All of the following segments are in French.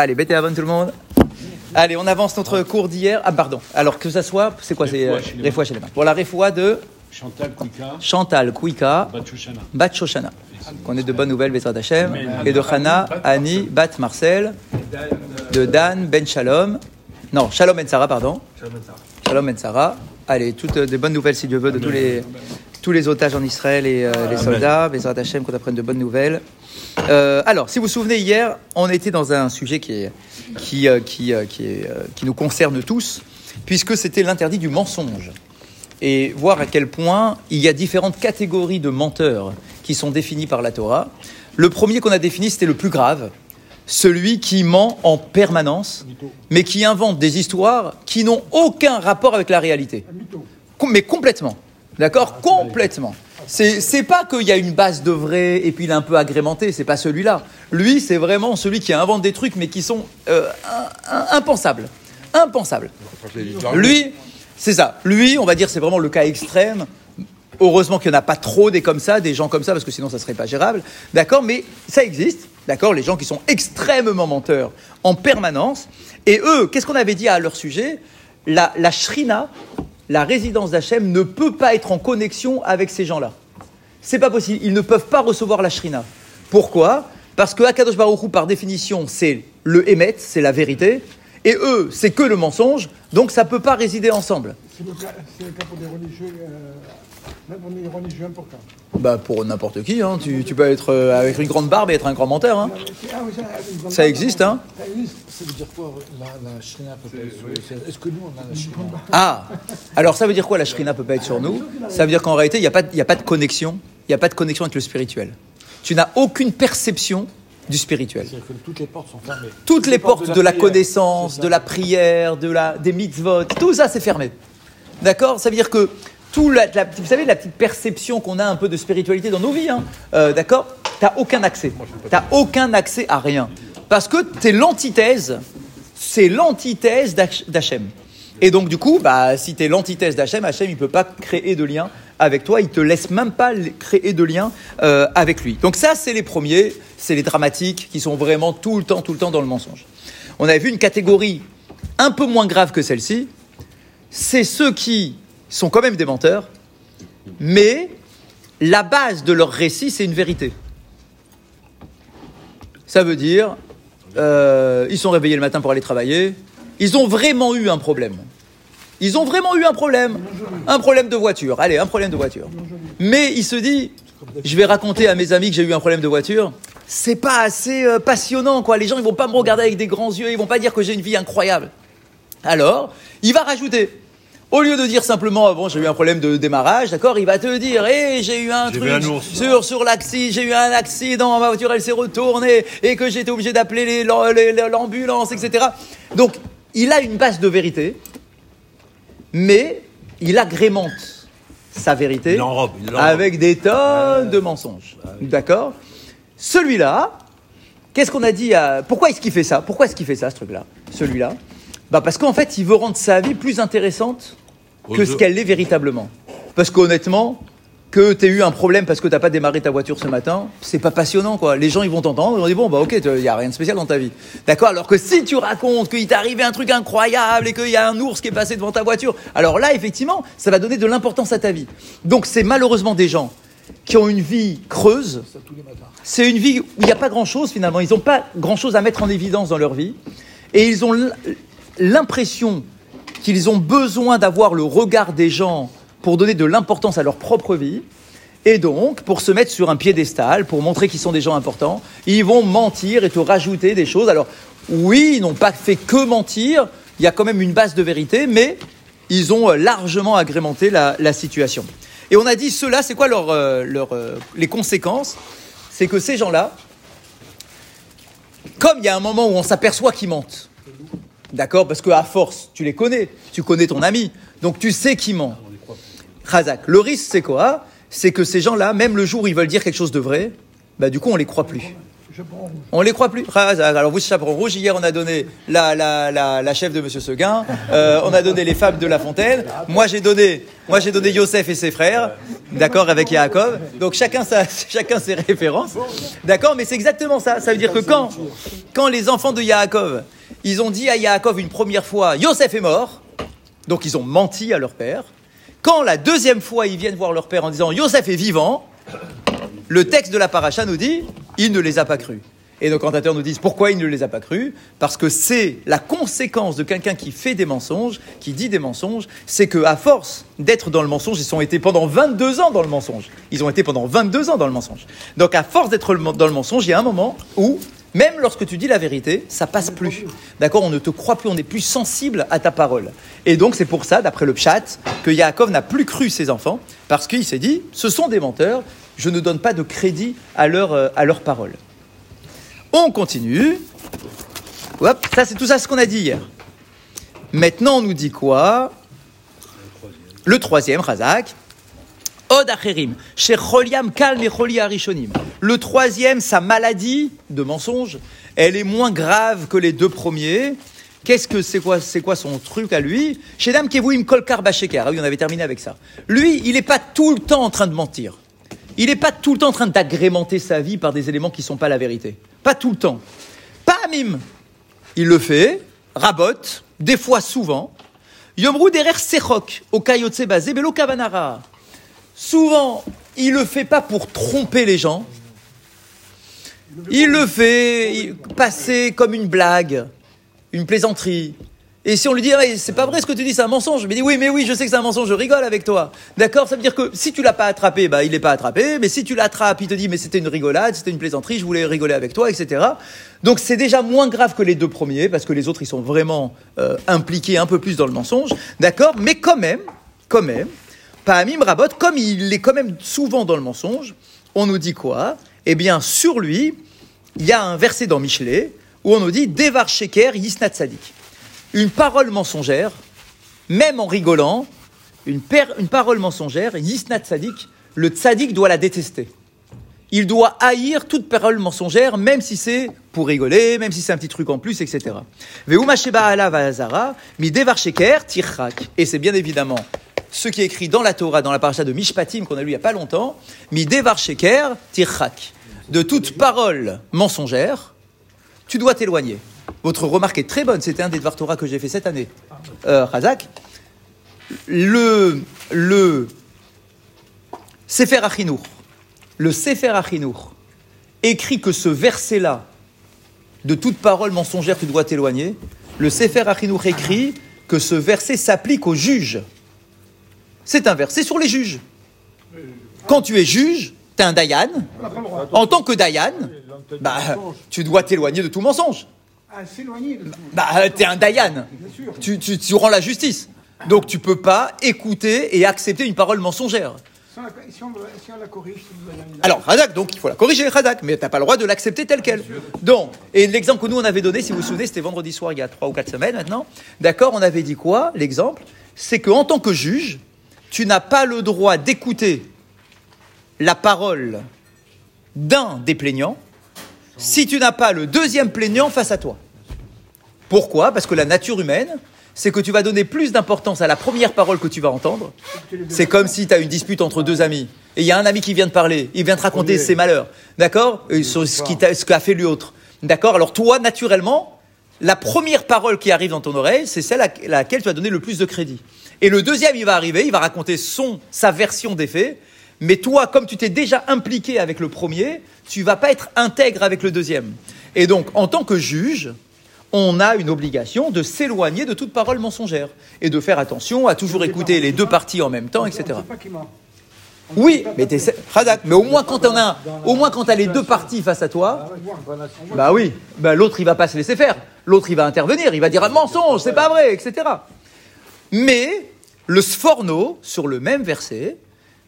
Allez, bêtez avant tout le monde. Allez, on avance notre cours d'hier. Ah, pardon. Alors que ça soit, c'est quoi C'est chez les Refoua chez les mains. Pour la Refoua de Chantal Kouika, Chantal Kouika, Batchouchana. Bat Shoshana. Qu'on ait de bonnes nouvelles, Bezrat Hashem. Et de Hana, Annie, Bat Marcel, de Dan, Ben Shalom. Non, Shalom Ben Sarah, pardon. Shalom Ben Sarah. Allez, toutes euh, des bonnes nouvelles, si Dieu veut, de tous les, tous les otages en Israël et euh, les soldats. Bezrat Hashem, qu'on apprenne de bonnes nouvelles. Euh, alors, si vous vous souvenez, hier, on était dans un sujet qui, est, qui, euh, qui, euh, qui, est, qui nous concerne tous, puisque c'était l'interdit du mensonge. Et voir à quel point il y a différentes catégories de menteurs qui sont définies par la Torah. Le premier qu'on a défini, c'était le plus grave, celui qui ment en permanence, mais qui invente des histoires qui n'ont aucun rapport avec la réalité. Mais complètement. D'accord? Complètement. C'est pas qu'il y a une base de vrai et puis il est un peu agrémenté, c'est pas celui-là. Lui, c'est vraiment celui qui invente des trucs mais qui sont euh, impensables. Impensables. Lui, c'est ça. Lui, on va dire, c'est vraiment le cas extrême. Heureusement qu'il n'y en a pas trop des comme ça, des gens comme ça, parce que sinon ça serait pas gérable. D'accord Mais ça existe. D'accord Les gens qui sont extrêmement menteurs en permanence. Et eux, qu'est-ce qu'on avait dit à leur sujet? La, la shrina, la résidence d'Hachem, ne peut pas être en connexion avec ces gens-là. C'est pas possible. Ils ne peuvent pas recevoir la shrina. Pourquoi? Parce que Akadosh Baruch Hu, par définition, c'est le émet, c'est la vérité. Et eux, c'est que le mensonge. Donc ça peut pas résider ensemble. Même pour religieux. Bah pour n'importe qui, hein. tu, tu peux être euh, avec une grande barbe et être un grand menteur. Hein. Ah ça, existe, hein Ça existe. Ça veut dire quoi la, la Shrina peut pas être sur le- Est-ce que nous on a la Shrina? Ah Alors ça veut dire quoi la shrina peut pas être sur nous? Ça veut dire qu'en réalité, il n'y a, pas de- y a pas de connexion. Il n'y a pas de connexion avec le spirituel. Tu n'as aucune perception du spirituel. C'est-à-dire que toutes les portes sont fermées. Toutes les portes de la prière. connaissance, C'est de la prière, de la, des mitzvot, tout ça c'est fermé. D'accord? Ça veut dire que tout la, la- vous savez la petite perception qu'on a un peu de spiritualité dans nos vies, hein, euh, d'accord? T'as aucun accès. T'as aucun accès à rien parce que t'es l'antithèse. C'est l'antithèse d'Hach- d'Hachem. Et donc du coup, bah, si t'es l'antithèse d'Hachem, Hachem il peut pas créer de lien avec toi. Il te laisse même pas créer de lien euh, avec lui. Donc ça c'est les premiers, c'est les dramatiques qui sont vraiment tout le temps, tout le temps dans le mensonge. On avait vu une catégorie un peu moins grave que celle-ci. C'est ceux qui sont quand même des menteurs, mais la base de leur récit, c'est une vérité. Ça veut dire, euh, ils sont réveillés le matin pour aller travailler, ils ont vraiment eu un problème. Ils ont vraiment eu un problème. Un problème de voiture. Allez, un problème de voiture. Mais il se dit, je vais raconter à mes amis que j'ai eu un problème de voiture. C'est pas assez euh, passionnant, quoi. Les gens, ils vont pas me regarder avec des grands yeux, ils vont pas dire que j'ai une vie incroyable. Alors, il va rajouter. Au lieu de dire simplement, ah bon, j'ai eu un problème de démarrage, d'accord, il va te dire, hé, j'ai eu un truc vu un ours. sur, sur l'accident, j'ai eu un accident, ma voiture, elle s'est retournée, et que j'ai été obligé d'appeler l'ambulance, etc. Donc, il a une base de vérité, mais il agrémente sa vérité Il il avec des tonnes de mensonges. D'accord Celui-là, qu'est-ce qu'on a dit à... Pourquoi est-ce qu'il fait ça? Pourquoi est-ce qu'il fait ça, ce truc-là? Celui-là? Bah Parce qu'en fait, il veut rendre sa vie plus intéressante que ce qu'elle est véritablement. Parce qu'honnêtement, que tu eu un problème parce que tu n'as pas démarré ta voiture ce matin, c'est pas passionnant, quoi. Les gens, ils vont t'entendre, ils vont dire, bon, bah ok, il n'y a rien de spécial dans ta vie. D'accord? Alors que si tu racontes qu'il t'est arrivé un truc incroyable et qu'il y a un ours qui est passé devant ta voiture, alors là, effectivement, ça va donner de l'importance à ta vie. Donc, c'est malheureusement des gens qui ont une vie creuse, c'est une vie où il n'y a pas grand-chose finalement. Ils n'ont pas grand-chose à mettre en évidence dans leur vie. Et ils ont l'impression qu'ils ont besoin d'avoir le regard des gens pour donner de l'importance à leur propre vie. Et donc, pour se mettre sur un piédestal, pour montrer qu'ils sont des gens importants, ils vont mentir et te rajouter des choses. Alors, oui, ils n'ont pas fait que mentir, il y a quand même une base de vérité, mais ils ont euh, largement agrémenté la, situation. Et on a dit, cela, c'est quoi leur, euh, euh, les conséquences? C'est que ces gens-là, comme il y a un moment où on s'aperçoit qu'ils mentent, d'accord Parce qu'à force, tu les connais, tu connais ton ami, donc tu sais qui ment. Razak, le risque, c'est quoi C'est que ces gens-là, même le jour où ils veulent dire quelque chose de vrai, bah, du coup, on les croit plus. On les croit plus. Alors vous, chaperon rouge, hier on a donné la, la, la, la chef de Monsieur Seguin, euh, on a donné les femmes de La Fontaine, moi j'ai donné, moi j'ai donné Yosef et ses frères, d'accord, avec Yaakov. Donc chacun, sa, chacun ses références, d'accord, mais c'est exactement ça. Ça veut dire que quand, quand les enfants de Yaakov, ils ont dit à Yaakov une première fois, Yosef est mort, donc ils ont menti à leur père. Quand la deuxième fois ils viennent voir leur père en disant Yosef est vivant, le texte de la paracha nous dit il ne les a pas crus. Et nos commentateurs nous disent pourquoi il ne les a pas crus? Parce que c'est la conséquence de quelqu'un qui fait des mensonges, qui dit des mensonges, c'est que à force d'être dans le mensonge, ils ont été pendant 22 ans dans le mensonge. Ils ont été pendant 22 ans dans le mensonge. Donc à force d'être dans le mensonge, il y a un moment où même lorsque tu dis la vérité, ça passe plus. D'accord On ne te croit plus, on n'est plus sensible à ta parole. Et donc c'est pour ça, d'après le chat, que Yaakov n'a plus cru ses enfants, parce qu'il s'est dit, ce sont des menteurs, je ne donne pas de crédit à leur, euh, à leur parole. On continue. Hop, ça c'est tout ça ce qu'on a dit hier. Maintenant on nous dit quoi? Le troisième, Razak. Od acherim, kalm et arishonim. Le troisième, sa maladie de mensonge, elle est moins grave que les deux premiers. Qu'est-ce que c'est quoi, c'est quoi son truc à lui? Chez Dam Kevuim Kolkar Bashekar. Ah oui, on avait terminé avec ça. Lui, il n'est pas tout le temps en train de mentir. Il n'est pas tout le temps en train d'agrémenter sa vie par des éléments qui ne sont pas la vérité. Pas tout le temps. Pas mime. Il le fait, rabote, des fois souvent. Yomru derer sechok, au kayotse belo kavanara. Souvent, il le fait pas pour tromper les gens. Il le fait passer comme une blague, une plaisanterie. Et si on lui dit, Ah, c'est pas vrai ce que tu dis, c'est un mensonge. Mais dit, oui, mais oui, je sais que c'est un mensonge, je rigole avec toi. D'accord Ça veut dire que si tu l'as pas attrapé, bah, il n'est pas attrapé. Mais si tu l'attrapes, il te dit, mais c'était une rigolade, c'était une plaisanterie, je voulais rigoler avec toi, etc. Donc c'est déjà moins grave que les deux premiers, parce que les autres, ils sont vraiment euh, impliqués un peu plus dans le mensonge. D'accord Mais quand même, quand même, Pahamim Rabot, comme il est quand même souvent dans le mensonge, on nous dit quoi? Eh bien, sur lui, il y a un verset dans Michelet où on nous dit Devar Sheker Yisnat Sadik. Une parole mensongère, même en rigolant, une, parole mensongère, Yisnat Sadik, le tzaddik doit la détester. Il doit haïr toute parole mensongère, même si c'est pour rigoler, même si c'est un petit truc en plus, etc. Et c'est bien évidemment ce qui est écrit dans la Torah, dans la paracha de Mishpatim qu'on a lu il n'y a pas longtemps, mi devar sheker tirchak. De toute parole mensongère, tu dois t'éloigner. Votre remarque est très bonne, c'était un des Dvar Torah que j'ai fait cette année. Euh, le, le Sefer Achinour, le Sefer Achinour écrit que ce verset-là, de toute parole mensongère, tu dois t'éloigner. Le Sefer Achinour écrit que ce verset s'applique aux juges. C'est un verset sur les juges. Quand tu es juge, tu es un Dayan. En tant que Dayan, bah, tu dois t'éloigner de tout mensonge. Tout. Bah, tu es un Dayan. Tu, tu, tu rends la justice. Donc tu peux pas écouter et accepter une parole mensongère. Alors, Hadak, donc il faut la corriger, Hadak, mais tu n'as pas le droit de l'accepter tel quel. Donc, et l'exemple que nous on avait donné, si vous vous souvenez, c'était vendredi soir, il y a trois ou quatre semaines maintenant. D'accord, on avait dit quoi L'exemple, c'est qu'en tant que juge, tu n'as pas le droit d'écouter la parole d'un des plaignants si tu n'as pas le deuxième plaignant face à toi. Pourquoi? Parce que la nature humaine, c'est que tu vas donner plus d'importance à la première parole que tu vas entendre. C'est comme si tu as une dispute entre deux amis. Et il y a un ami qui vient te parler, il vient te raconter ses malheurs. D'accord? Ce qu'a fait l'autre. D'accord? Alors toi, naturellement, la première parole qui arrive dans ton oreille, c'est celle à laquelle tu vas donner le plus de crédit. Et le deuxième, il va arriver, il va raconter son, sa version des faits. Mais toi, comme tu t'es déjà impliqué avec le premier, tu vas pas être intègre avec le deuxième. Et donc, en tant que juge, on a une obligation de s'éloigner de toute parole mensongère et de faire attention à toujours écouter les deux parties en même temps, etc. Oui, mais t'es Hadak, mais au moins quand on a, au moins quand t'as les deux parties face à toi, bah oui, bah l'autre il va pas se laisser faire, l'autre il va intervenir, il va dire un mensonge, c'est pas vrai, etc. Mais le Sforno sur le même verset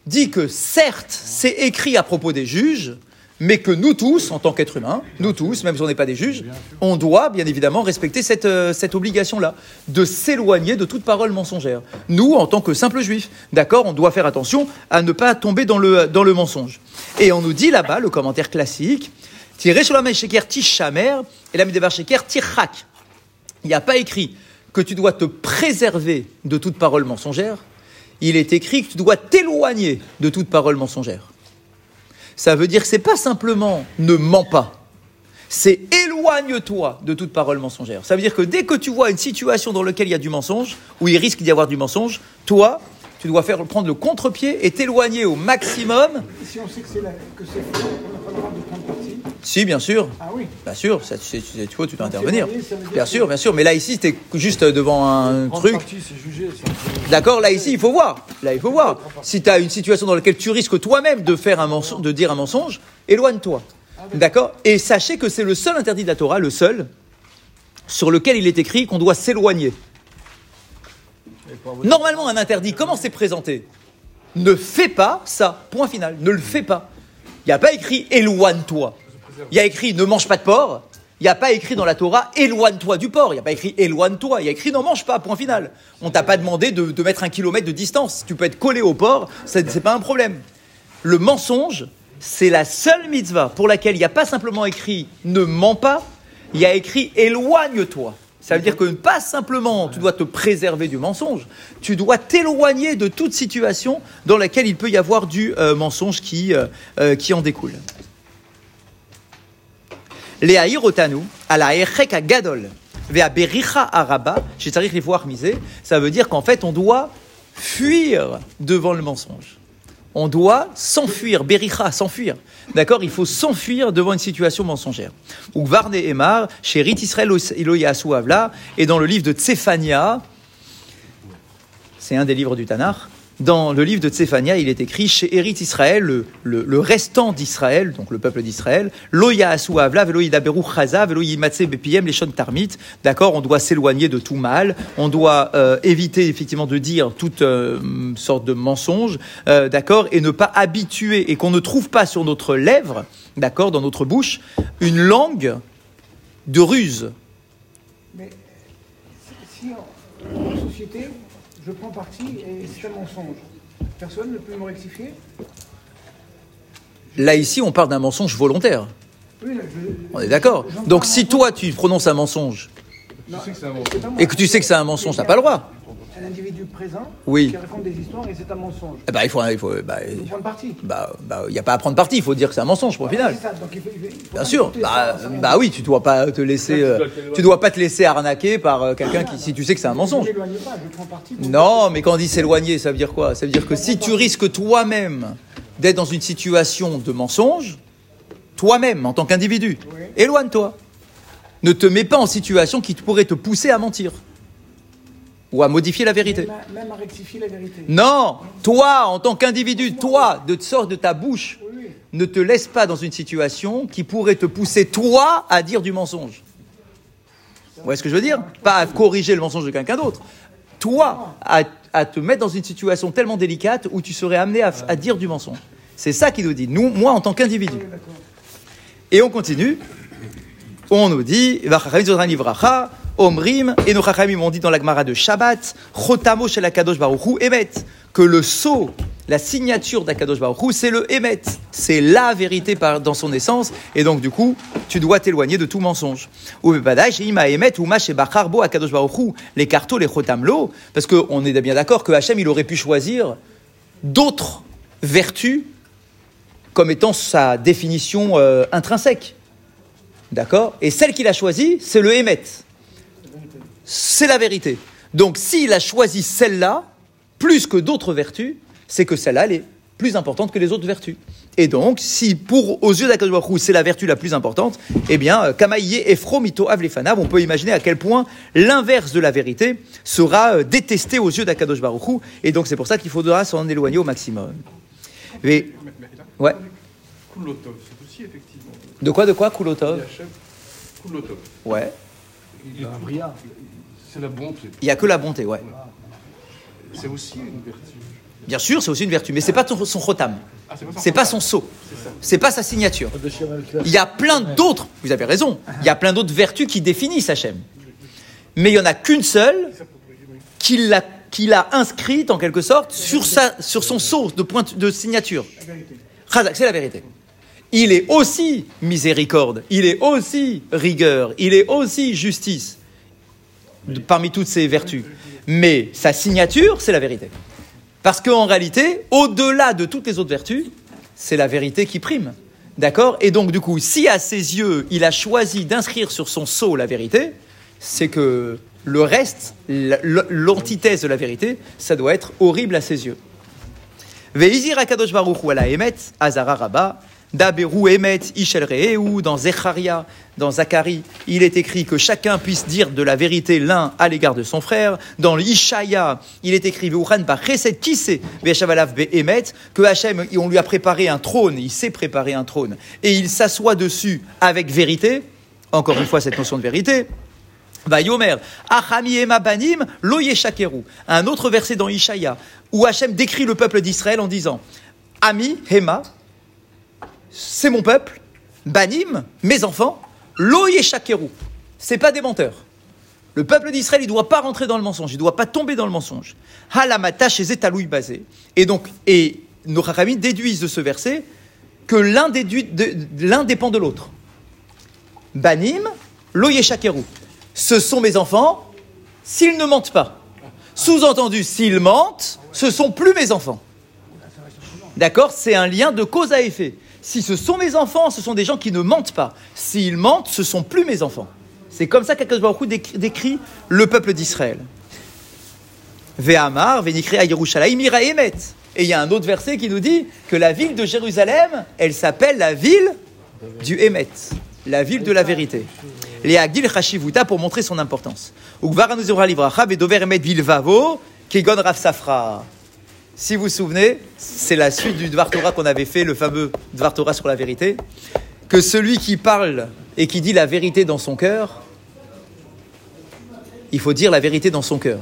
dit que certes c'est écrit à propos des juges, mais que nous tous, en tant qu'êtres humains, nous tous, même si on n'est pas des juges, on doit bien évidemment respecter cette, euh, cette obligation-là, de s'éloigner de toute parole mensongère. Nous, en tant que simples juifs, d'accord, on doit faire attention à ne pas tomber dans le, dans le mensonge. Et on nous dit là-bas, le commentaire classique, Tiré sur la sheker tishamer et la sheker tirchak. Il n'y a pas écrit que tu dois te préserver de toute parole mensongère. Il est écrit que tu dois t'éloigner de toute parole mensongère. Ça veut dire que c'est pas simplement ne mens pas. C'est éloigne-toi de toute parole mensongère. Ça veut dire que dès que tu vois une situation dans laquelle il y a du mensonge, où il risque d'y avoir du mensonge, toi, tu dois faire prendre le contre-pied et t'éloigner au maximum. Et si on sait que c'est que c'est faux, on n'a pas le droit de prendre parti. Si, bien sûr. Ah oui. Bien sûr, ça, tu, tu sais- tu vois, tu dois intervenir. Bien sûr, bien sûr. Mais là, ici, tu es juste devant un truc. D'accord Là, ici, il faut voir. Là, il faut voir. Si tu as une situation dans laquelle tu risques toi-même de, faire un mensonge, de dire un mensonge, éloigne-toi. D'accord? Et sachez que c'est le seul interdit de la Torah, le seul, sur lequel il est écrit qu'on doit s'éloigner. Normalement, un interdit, comment c'est présenté Ne fais pas ça, point final. Ne le fais pas. Il n'y a pas écrit éloigne-toi. Il y a écrit ne mange pas de porc. Il n'y a pas écrit dans la Torah éloigne-toi du porc. Il n'y a pas écrit éloigne-toi. Il y a écrit n'en mange pas, point final. On t'a pas demandé de, mettre un kilomètre de distance. Tu peux être collé au porc, c'est c'est pas un problème. Le mensonge, c'est la seule mitzvah pour laquelle il n'y a pas simplement écrit ne mens pas, il y a écrit éloigne-toi. Ça veut dire que pas simplement tu dois te préserver du mensonge, tu dois t'éloigner de toute situation dans laquelle il peut y avoir du euh, mensonge qui, euh, euh, qui en découle. À erek gadol, vea bericha araba, les voir miser, ça veut dire qu'en fait on doit fuir devant le mensonge. On doit s'enfuir, bericha, s'enfuir. D'accord Il faut s'enfuir devant une situation mensongère. Ou Varne Emar, chez Rit Israël Avla, et dans le livre de Tsefania, c'est un des livres du Tanakh, dans le livre de Tsefania, il est écrit chez Erit Israël, le, restant d'Israël, donc le peuple d'Israël, Loya Asu Avla, Velo Yidaberu Chaza, Yimatse Bepiem, les Tarmit. D'accord On doit s'éloigner de tout mal. On doit euh, éviter effectivement de dire toute euh, sorte de mensonge. euh, D'accord Et ne pas habituer et qu'on ne trouve pas sur notre lèvre, d'accord, dans notre bouche, une langue de ruse. Mais si, si en société, je prends parti et c'est un mensonge, personne ne peut me rectifier Là, ici, on parle d'un mensonge volontaire. Oui, là, je- On est d'accord Donc, si toi, tu prononces un mensonge Non, et que tu sais que c'est un mensonge, t'as pas le droit. Un individu présent Oui. qui raconte des histoires et c'est un mensonge. Eh ben, il faut, il faut, bah, Il faut prendre parti. bah, bah, il y a pas à prendre parti. Il faut dire que c'est un mensonge, pour au final. C'est ça, donc il faut- il faut- il faut Bien sûr. Bah, ça, bah oui, tu dois pas te laisser, Tu dois euh, tu dois pas te laisser arnaquer par euh, quelqu'un qui, si tu sais que c'est un mensonge. Je ne m'éloigne pas, je prends parti. Non, mais quand on dit s'éloigner, ça veut dire quoi? Ça veut dire que si tu risques toi-même d'être dans une situation de mensonge, toi-même, en tant qu'individu, Oui. éloigne-toi. Ne te mets pas en situation qui pourrait te pousser à mentir ou à modifier la vérité. Même, à- même à rectifier la vérité. Non, toi, en tant qu'individu, toi, de sorte de ta bouche, Oui, ne te laisse pas dans une situation qui pourrait te pousser, toi, à dire du mensonge. Vous voyez ce que je veux dire? Pas à corriger le mensonge de quelqu'un d'autre. Toi, à, à te mettre dans une situation tellement délicate où tu serais amené à, à dire du mensonge. C'est ça qu'il nous dit. Nous, moi, en tant qu'individu. Et on continue. On nous dit, Omrim, et nos Chachamim ont dit dans la Gemara de Shabbat, Chotamo shel Akadosh Baruch Hu, Emet, que le sceau, la signature d'Akadosh Baruch Hu, c'est le Emet. C'est la vérité dans son essence, et donc du coup, tu dois t'éloigner de tout mensonge. Ou chez Ima Emet, ou Mash Bacharbo Akadosh Baruch Hu, les cartos, les Chotamlo, parce qu'on est bien d'accord que Hachem, il aurait pu choisir d'autres vertus comme étant sa définition euh, intrinsèque. D'accord? Et celle qu'il a choisie, c'est le Hémet. C'est la vérité. Donc s'il a choisi celle-là, plus que d'autres vertus, c'est que celle-là, elle est plus importante que les autres vertus. Et donc, si pour aux yeux d'Akadosh Baruch Hu, c'est la vertu la plus importante, eh bien, euh, Kamaïe et Fromito Avlefanav, on peut imaginer à quel point l'inverse de la vérité sera euh, détesté aux yeux d'Akadosh Baruch Hu. Et donc, c'est pour ça qu'il faudra s'en éloigner au maximum. Mais, ouais. Koulotov, c'est aussi effectivement. De quoi, de quoi, Koulotov. Ouais. Il est Un brillant. C'est la bonté. Il n'y a que la bonté, ouais. C'est aussi une vertu. Bien sûr, c'est aussi une vertu, mais c'est pas son chotam. Ah, c'est pas, son sceau. C'est pas sa signature. Il y a plein d'autres, vous avez raison, il y a plein d'autres vertus qui définissent Hachem. Mais il y en a qu'une seule qui l'a, qui l'a inscrite en quelque sorte sur, sa, sur son sceau de, pointe, de signature. C'est la vérité. Il est aussi miséricorde, il est aussi rigueur, il est aussi justice, parmi toutes ces vertus. Mais sa signature, c'est la vérité. Parce qu'en réalité, au-delà de toutes les autres vertus, c'est la vérité qui prime. D'accord? Et donc, du coup, si à ses yeux, il a choisi d'inscrire sur son sceau la vérité, c'est que le reste, l'antithèse de la vérité, ça doit être horrible à ses yeux. Veizir Akadosh Baruch Hu ala Emet, Azara Rabba, Daberu Emet, Ishel dans Zecharia, dans Zacharie, il est écrit que chacun puisse dire de la vérité l'un à l'égard de son frère. Dans l'Ishaya, il est écrit Be'emet, que Hachem, on lui a préparé un trône, il sait préparer un trône, et il s'assoit dessus avec vérité. Encore une fois, cette notion de vérité. Vayomer, Achami ema banim. Un autre verset dans Ishaya, où Hachem décrit le peuple d'Israël en disant Ami, Hema, c'est mon peuple, Banim, mes enfants, lo yeshakeru. C'est pas des menteurs. Le peuple d'Israël, il ne doit pas rentrer dans le mensonge, il ne doit pas tomber dans le mensonge. Halamata chez Zetaloui basé. Et donc, et nos Chachamim déduisent de ce verset que l'un dépend de l'autre. Banim, lo yeshakeru. Ce sont mes enfants s'ils ne mentent pas. Sous-entendu, s'ils mentent, ce sont plus mes enfants. D'accord? C'est un lien de cause à effet. Si ce sont mes enfants, ce sont des gens qui ne mentent pas. S'ils mentent, ce sont plus mes enfants. C'est comme ça qu'Akadosh Baruch décrit, le peuple d'Israël. Ve'amar, ve'nikre à Yerushalayim ira emet. Et il y a un autre verset qui nous dit que la ville de Jérusalem, elle s'appelle la ville du Emet, la ville de la vérité. Les Agil Chashivuta pour montrer son importance. Ugvara nous ve'dover emet bilvavo kegon Rav. Si vous vous souvenez, c'est la suite du Dvar Torah qu'on avait fait, le fameux Dvar Torah sur la vérité, que celui qui parle et qui dit la vérité dans son cœur, il faut dire la vérité dans son cœur.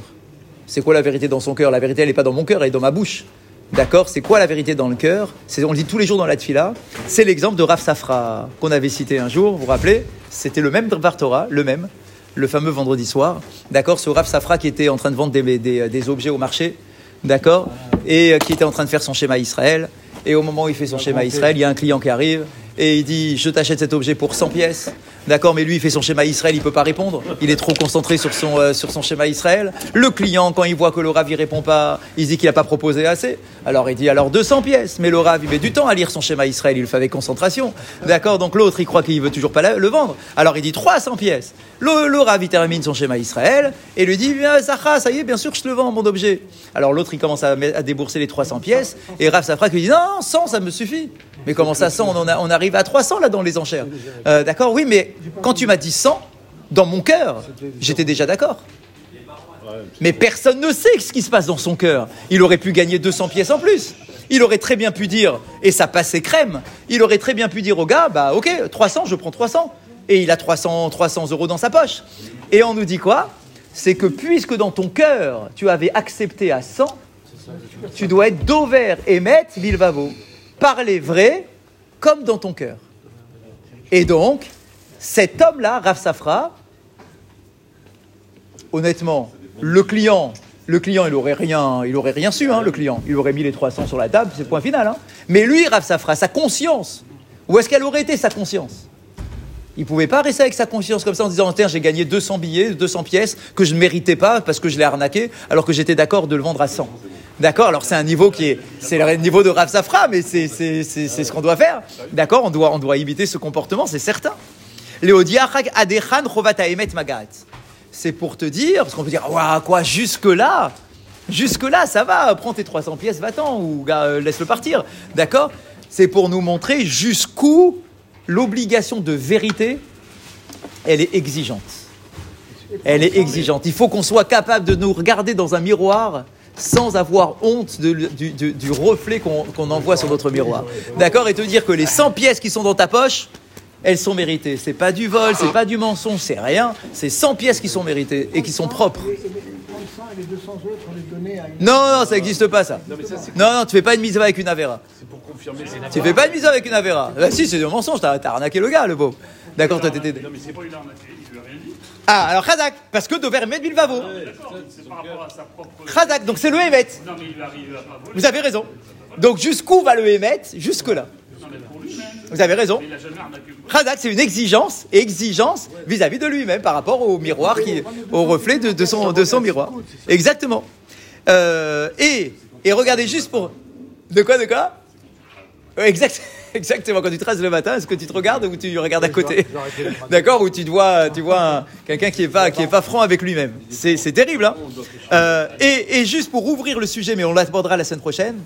C'est quoi la vérité dans son cœur? La vérité, elle n'est pas dans mon cœur, elle est dans ma bouche. D'accord? C'est quoi la vérité dans le cœur? On le dit tous les jours dans la tfila. C'est l'exemple de Rav Safra qu'on avait cité un jour, vous vous rappelez? C'était le même Dvar Torah, le même, le fameux vendredi soir. D'accord? Ce Rav Safra qui était en train de vendre des objets au marché. D'accord? Et euh, qui était en train de faire son schéma Israël. Et au moment où il fait son schéma Israël, il y a un client qui arrive et il dit Je t'achète cet objet pour 100 pièces. D'accord, mais lui, il fait son schéma Israël, il peut pas répondre. Il est trop concentré sur son, euh, sur son schéma Israël. Le client, quand il voit que le Rav, il répond pas, il dit qu'il a pas proposé assez. Alors il dit alors 200 pièces. Mais le Rav, il met du temps à lire son schéma Israël, il le fait avec concentration. D'accord, donc l'autre, il croit qu'il veut toujours pas le vendre. Alors il dit 300 pièces. Le, le Rav, il termine son schéma Israël et lui dit Bien, Zahra, ça y est, bien sûr que je te le vends, mon objet. Alors l'autre, il commence à, débourser les 300 pièces et Rav Safra lui dit Non, 100, ça me suffit. Mais comment ça 100 on, arrive à 300 là dans les enchères. Euh, d'accord, oui, mais quand tu m'as dit 100, dans mon cœur, j'étais déjà d'accord. Mais personne ne sait ce qui se passe dans son cœur. Il aurait pu gagner 200 pièces en plus. Il aurait très bien pu dire, et ça passait crème, il aurait très bien pu dire au gars, bah ok, 300, je prends 300. Et il a 300, 300 euros dans sa poche. Et on nous dit quoi? C'est que puisque dans ton cœur, tu avais accepté à 100, tu dois être dover et mettre bilvavo. Parler vrai comme dans ton cœur. Et donc, cet homme-là, Rav Safra, honnêtement, le client, le client, il aurait rien, su, hein, le client. Il aurait mis les 300 sur la table, c'est le point final. hein. Mais lui, Rav Safra, sa conscience, où est-ce qu'elle aurait été sa conscience? Il pouvait pas rester avec sa conscience comme ça en disant Tiens, j'ai gagné 200 billets, 200 pièces que je ne méritais pas parce que je l'ai arnaqué, alors que j'étais d'accord de le vendre à 100. D'accord Alors c'est un niveau qui est, c'est le niveau de Rav Safra, mais c'est, ce qu'on doit faire. D'accord on doit, on doit imiter ce comportement, c'est certain. C'est pour te dire, parce qu'on peut dire Ouah, quoi, jusque-là Jusque-là, ça va, prends tes 300 pièces, va-t'en, ou euh, laisse-le partir. D'accord C'est pour nous montrer jusqu'où l'obligation de vérité, elle est exigeante. Elle est exigeante. Il faut qu'on soit capable de nous regarder dans un miroir sans avoir honte de- du, du- du reflet qu'on qu'on envoie sur notre miroir. D'accord Et te dire que les 100 pièces qui sont dans ta poche, elles sont méritées. C'est pas du vol, c'est pas du mensonge, c'est rien. C'est 100 pièces qui sont méritées et qui sont propres. Et, et les 35 et les 200 autres, on les donnait à une. Non, non, ça n'existe pas ça. Non, non, tu fais pas une mise avec une Avera. Tu fais pas une mise avec une Avera. Bah si, c'est du mensonge, t'as t'as arnaqué le gars, le beau. D'accord. Non, mais c'est pas une arnaque, il lui a rien dit. Ah, alors Khazak, parce que Dover Emet Bilvavo. Propre. Khazak, donc c'est le Emet. Non, mais il arrive à pas voler. Vous avez raison. Donc jusqu'où va le Emet Jusque-là. Vous avez raison. Radak, c'est une exigence, exigence vis-à-vis de lui-même par rapport au miroir, qui, au reflet de, de son, de son miroir. Exactement. Euh, et, et regardez juste pour. De quoi, de quoi? Ouais, exact, Exactement. Quand tu traces le matin, est-ce que tu te regardes ou tu regardes à côté D'accord Ou tu vois, tu vois un- quelqu'un qui est pas, qui est pas franc avec lui-même. C'est, c'est terrible, hein Euh, et, et juste pour ouvrir le sujet, mais on l'abordera la semaine prochaine.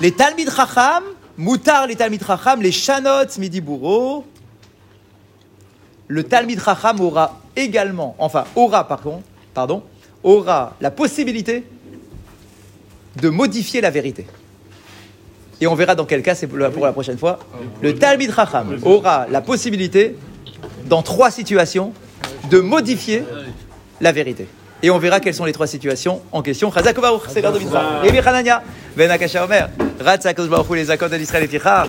Les Talmid Chacham, Moutar les Talmid Chacham, les Shanot Midi Bourreau, le Talmid Chacham aura également, enfin aura par contre, pardon, aura la possibilité de modifier la vérité. Et on verra dans quel cas, c'est pour la prochaine fois. Le Talmid Chacham aura la possibilité, dans trois situations, de modifier la vérité. Et on verra quelles sont les trois situations en question. Chazak Baruch, c'est l'heure de Mitzvah. Rabbi Hanania, Ben Akasha Omer, Ratzak Baruch les accords d'Israël et Tichar.